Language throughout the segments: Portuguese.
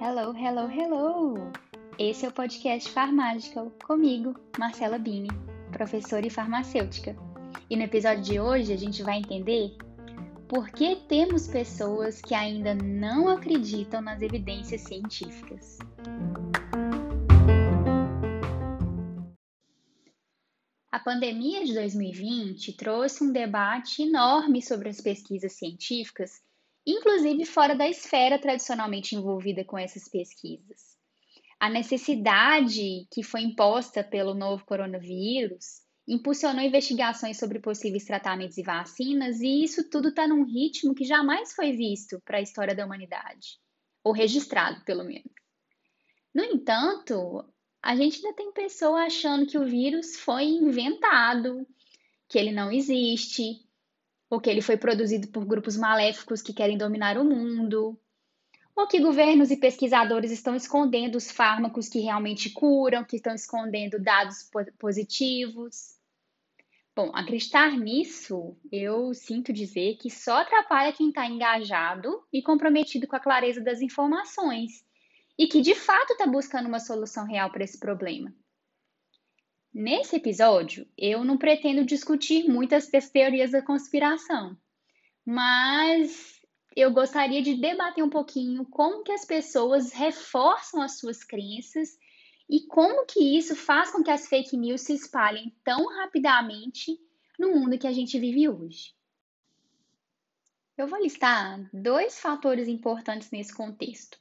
Hello, hello, hello! Esse é o podcast Farmagical, comigo, Marcela Bini, professora e farmacêutica. E no episódio de hoje a gente vai entender por que temos pessoas que ainda não acreditam nas evidências científicas. A pandemia de 2020 trouxe um debate enorme sobre as pesquisas científicas inclusive fora da esfera tradicionalmente envolvida com essas pesquisas. A necessidade que foi imposta pelo novo coronavírus impulsionou investigações sobre possíveis tratamentos e vacinas, e isso tudo está num ritmo que jamais foi visto para a história da humanidade, ou registrado, pelo menos. No entanto, a gente ainda tem pessoa achando que o vírus foi inventado, que ele não existe, ou que ele foi produzido por grupos maléficos que querem dominar o mundo, ou que governos e pesquisadores estão escondendo os fármacos que realmente curam, que estão escondendo dados positivos. Bom, acreditar nisso, eu sinto dizer que só atrapalha quem está engajado e comprometido com a clareza das informações e que de fato está buscando uma solução real para esse problema. Nesse episódio, eu não pretendo discutir muitas teorias da conspiração, mas eu gostaria de debater um pouquinho como que as pessoas reforçam as suas crenças e como que isso faz com que as fake news se espalhem tão rapidamente no mundo que a gente vive hoje. Eu vou listar dois fatores importantes nesse contexto.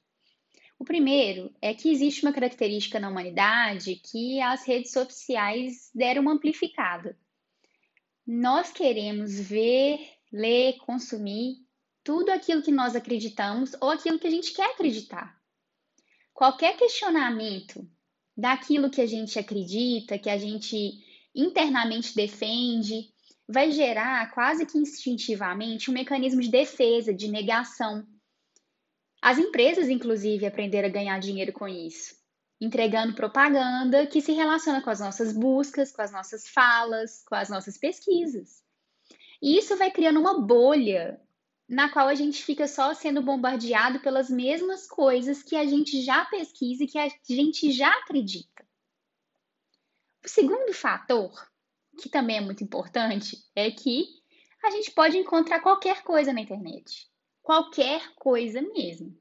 O primeiro é que existe uma característica na humanidade que as redes sociais deram uma amplificada. Nós queremos ver, ler, consumir tudo aquilo que nós acreditamos ou aquilo que a gente quer acreditar. Qualquer questionamento daquilo que a gente acredita, que a gente internamente defende, vai gerar quase que instintivamente um mecanismo de defesa, de negação, as empresas, inclusive, aprenderam a ganhar dinheiro com isso, entregando propaganda que se relaciona com as nossas buscas, com as nossas falas, com as nossas pesquisas. E isso vai criando uma bolha na qual a gente fica só sendo bombardeado pelas mesmas coisas que a gente já pesquisa e que a gente já acredita. O segundo fator, que também é muito importante, é que a gente pode encontrar qualquer coisa na internet qualquer coisa mesmo.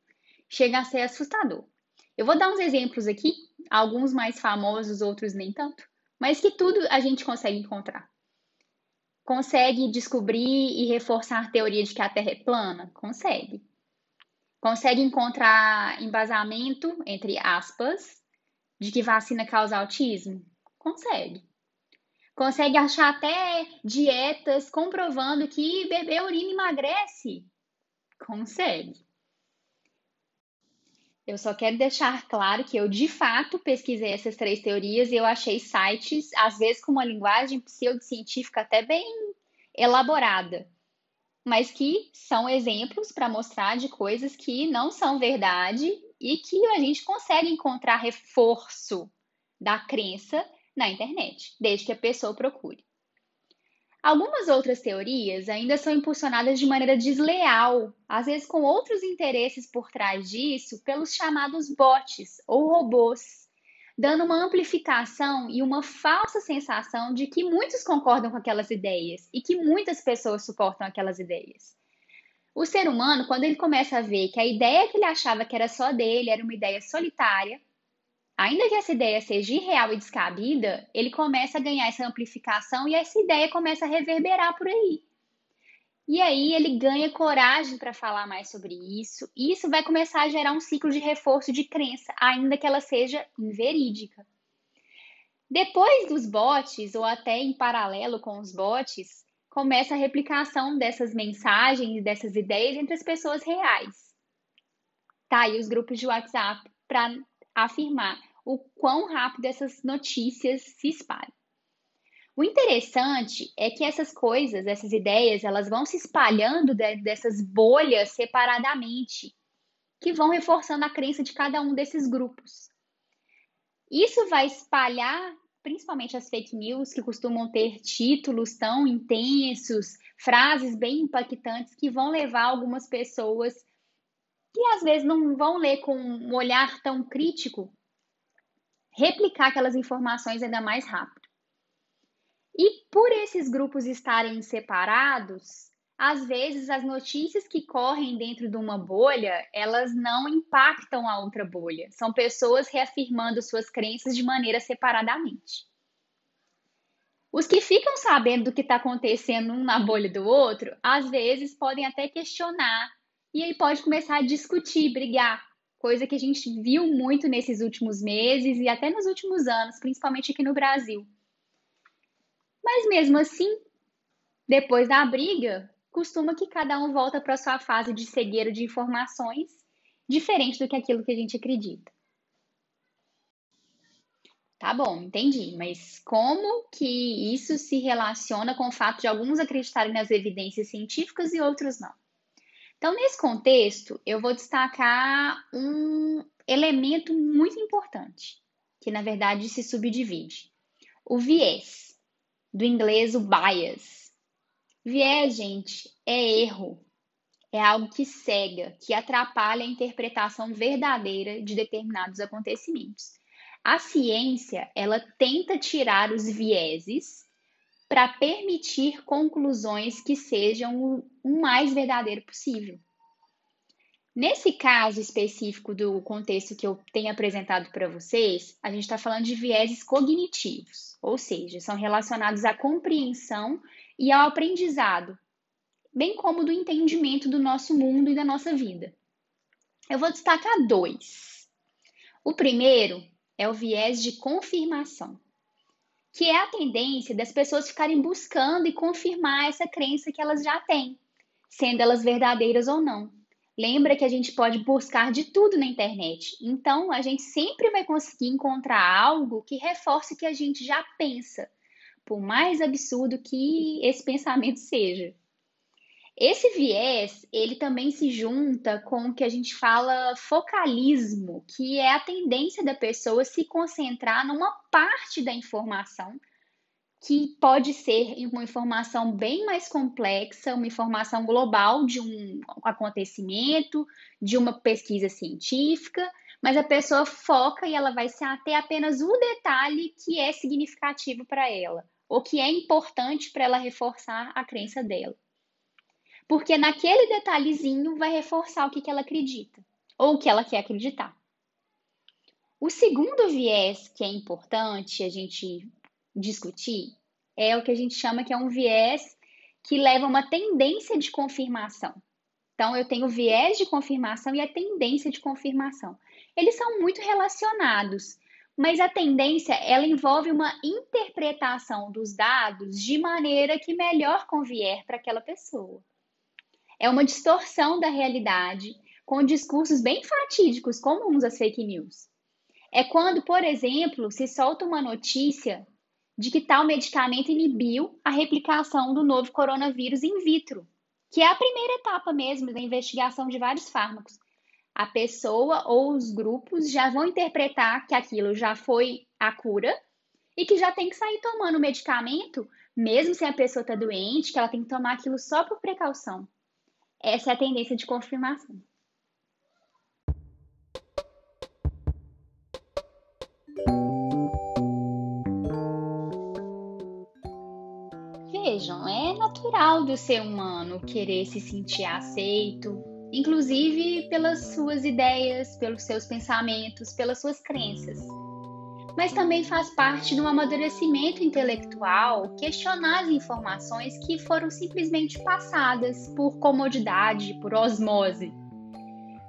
Chega a ser assustador. Eu vou dar uns exemplos aqui, alguns mais famosos, outros nem tanto, mas que tudo a gente consegue encontrar. Consegue descobrir e reforçar a teoria de que a Terra é plana? Consegue. Consegue encontrar embasamento, entre aspas, de que vacina causa autismo? Consegue. Consegue achar até dietas comprovando que beber urina emagrece? Consegue. Eu só quero deixar claro que eu de fato pesquisei essas três teorias e eu achei sites, às vezes com uma linguagem pseudocientífica até bem elaborada, mas que são exemplos para mostrar de coisas que não são verdade e que a gente consegue encontrar reforço da crença na internet, desde que a pessoa procure. Algumas outras teorias ainda são impulsionadas de maneira desleal, às vezes com outros interesses por trás disso, pelos chamados bots ou robôs, dando uma amplificação e uma falsa sensação de que muitos concordam com aquelas ideias e que muitas pessoas suportam aquelas ideias. O ser humano, quando ele começa a ver que a ideia que ele achava que era só dele era uma ideia solitária, Ainda que essa ideia seja irreal e descabida, ele começa a ganhar essa amplificação e essa ideia começa a reverberar por aí. E aí ele ganha coragem para falar mais sobre isso, e isso vai começar a gerar um ciclo de reforço de crença, ainda que ela seja inverídica. Depois dos bots, ou até em paralelo com os bots, começa a replicação dessas mensagens, dessas ideias entre as pessoas reais. Tá aí os grupos de WhatsApp para afirmar o quão rápido essas notícias se espalham. O interessante é que essas coisas, essas ideias, elas vão se espalhando dessas bolhas separadamente, que vão reforçando a crença de cada um desses grupos. Isso vai espalhar principalmente as fake news, que costumam ter títulos tão intensos, frases bem impactantes, que vão levar algumas pessoas que às vezes não vão ler com um olhar tão crítico, replicar aquelas informações ainda mais rápido. E por esses grupos estarem separados, às vezes as notícias que correm dentro de uma bolha, elas não impactam a outra bolha. São pessoas reafirmando suas crenças de maneira separadamente. Os que ficam sabendo do que está acontecendo um na bolha do outro, às vezes podem até questionar e aí pode começar a discutir, brigar, coisa que a gente viu muito nesses últimos meses e até nos últimos anos, principalmente aqui no Brasil. Mas mesmo assim, depois da briga, costuma que cada um volta para sua fase de cegueira de informações, diferente do que aquilo que a gente acredita. Tá bom, entendi, mas como que isso se relaciona com o fato de alguns acreditarem nas evidências científicas e outros não? Então, nesse contexto, eu vou destacar um elemento muito importante, que na verdade se subdivide: o viés, do inglês o bias. Viés, gente, é erro. É algo que cega, que atrapalha a interpretação verdadeira de determinados acontecimentos. A ciência, ela tenta tirar os vieses para permitir conclusões que sejam o mais verdadeiro possível. Nesse caso específico do contexto que eu tenho apresentado para vocês, a gente está falando de vieses cognitivos, ou seja, são relacionados à compreensão e ao aprendizado, bem como do entendimento do nosso mundo e da nossa vida. Eu vou destacar dois. O primeiro é o viés de confirmação, que é a tendência das pessoas ficarem buscando e confirmar essa crença que elas já têm, sendo elas verdadeiras ou não. Lembra que a gente pode buscar de tudo na internet, então a gente sempre vai conseguir encontrar algo que reforce o que a gente já pensa, por mais absurdo que esse pensamento seja. Esse viés, ele também se junta com o que a gente fala focalismo, que é a tendência da pessoa se concentrar numa parte da informação que pode ser uma informação bem mais complexa, uma informação global de um acontecimento, de uma pesquisa científica, mas a pessoa foca e ela vai se ater apenas o detalhe que é significativo para ela o que é importante para ela reforçar a crença dela. Porque naquele detalhezinho vai reforçar o que, que ela acredita, ou o que ela quer acreditar. O segundo viés que é importante a gente discutir é o que a gente chama que é um viés que leva uma tendência de confirmação. Então, eu tenho viés de confirmação e a tendência de confirmação. Eles são muito relacionados, mas a tendência ela envolve uma interpretação dos dados de maneira que melhor convier para aquela pessoa. É uma distorção da realidade com discursos bem fatídicos comuns às fake news. É quando, por exemplo, se solta uma notícia de que tal medicamento inibiu a replicação do novo coronavírus in vitro, que é a primeira etapa mesmo da investigação de vários fármacos a pessoa ou os grupos já vão interpretar que aquilo já foi a cura e que já tem que sair tomando o medicamento, mesmo se a pessoa está doente, que ela tem que tomar aquilo só por precaução. Essa é a tendência de confirmação. Vejam, é natural do ser humano querer se sentir aceito, inclusive pelas suas ideias, pelos seus pensamentos, pelas suas crenças. Mas também faz parte do amadurecimento intelectual questionar as informações que foram simplesmente passadas por comodidade, por osmose.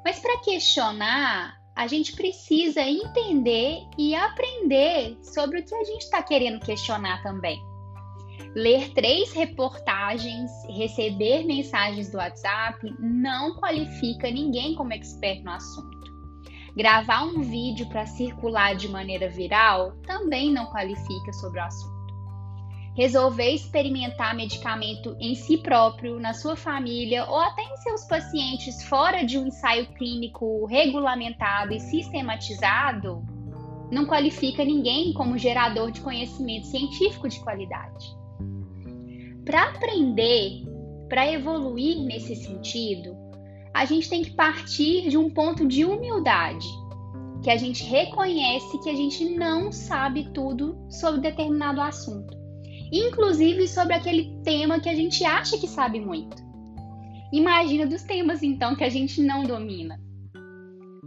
Mas para questionar, a gente precisa entender e aprender sobre o que a gente está querendo questionar também ler três reportagens, receber mensagens do WhatsApp não qualifica ninguém como expert no assunto. Gravar um vídeo para circular de maneira viral também não qualifica sobre o assunto. Resolver experimentar medicamento em si próprio, na sua família ou até em seus pacientes fora de um ensaio clínico regulamentado e sistematizado não qualifica ninguém como gerador de conhecimento científico de qualidade. Para aprender, para evoluir nesse sentido, a gente tem que partir de um ponto de humildade, que a gente reconhece que a gente não sabe tudo sobre determinado assunto, inclusive sobre aquele tema que a gente acha que sabe muito. Imagina dos temas então que a gente não domina.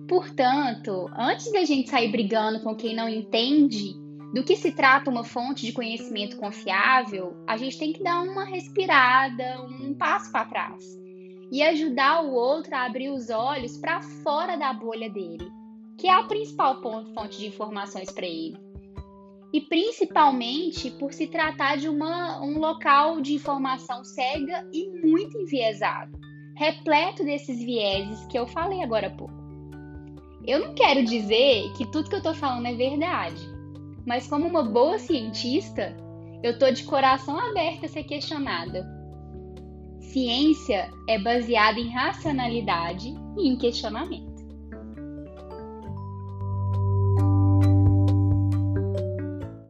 Portanto, antes da gente sair brigando com quem não entende do que se trata uma fonte de conhecimento confiável, a gente tem que dar uma respirada, um passo para trás e ajudar o outro a abrir os olhos para fora da bolha dele, que é a principal fonte de informações para ele. E principalmente por se tratar de uma, um local de informação cega e muito enviesado, repleto desses vieses que eu falei agora há pouco. Eu não quero dizer que tudo que eu estou falando é verdade, mas como uma boa cientista, eu estou de coração aberto a ser questionada. Ciência é baseada em racionalidade e em questionamento.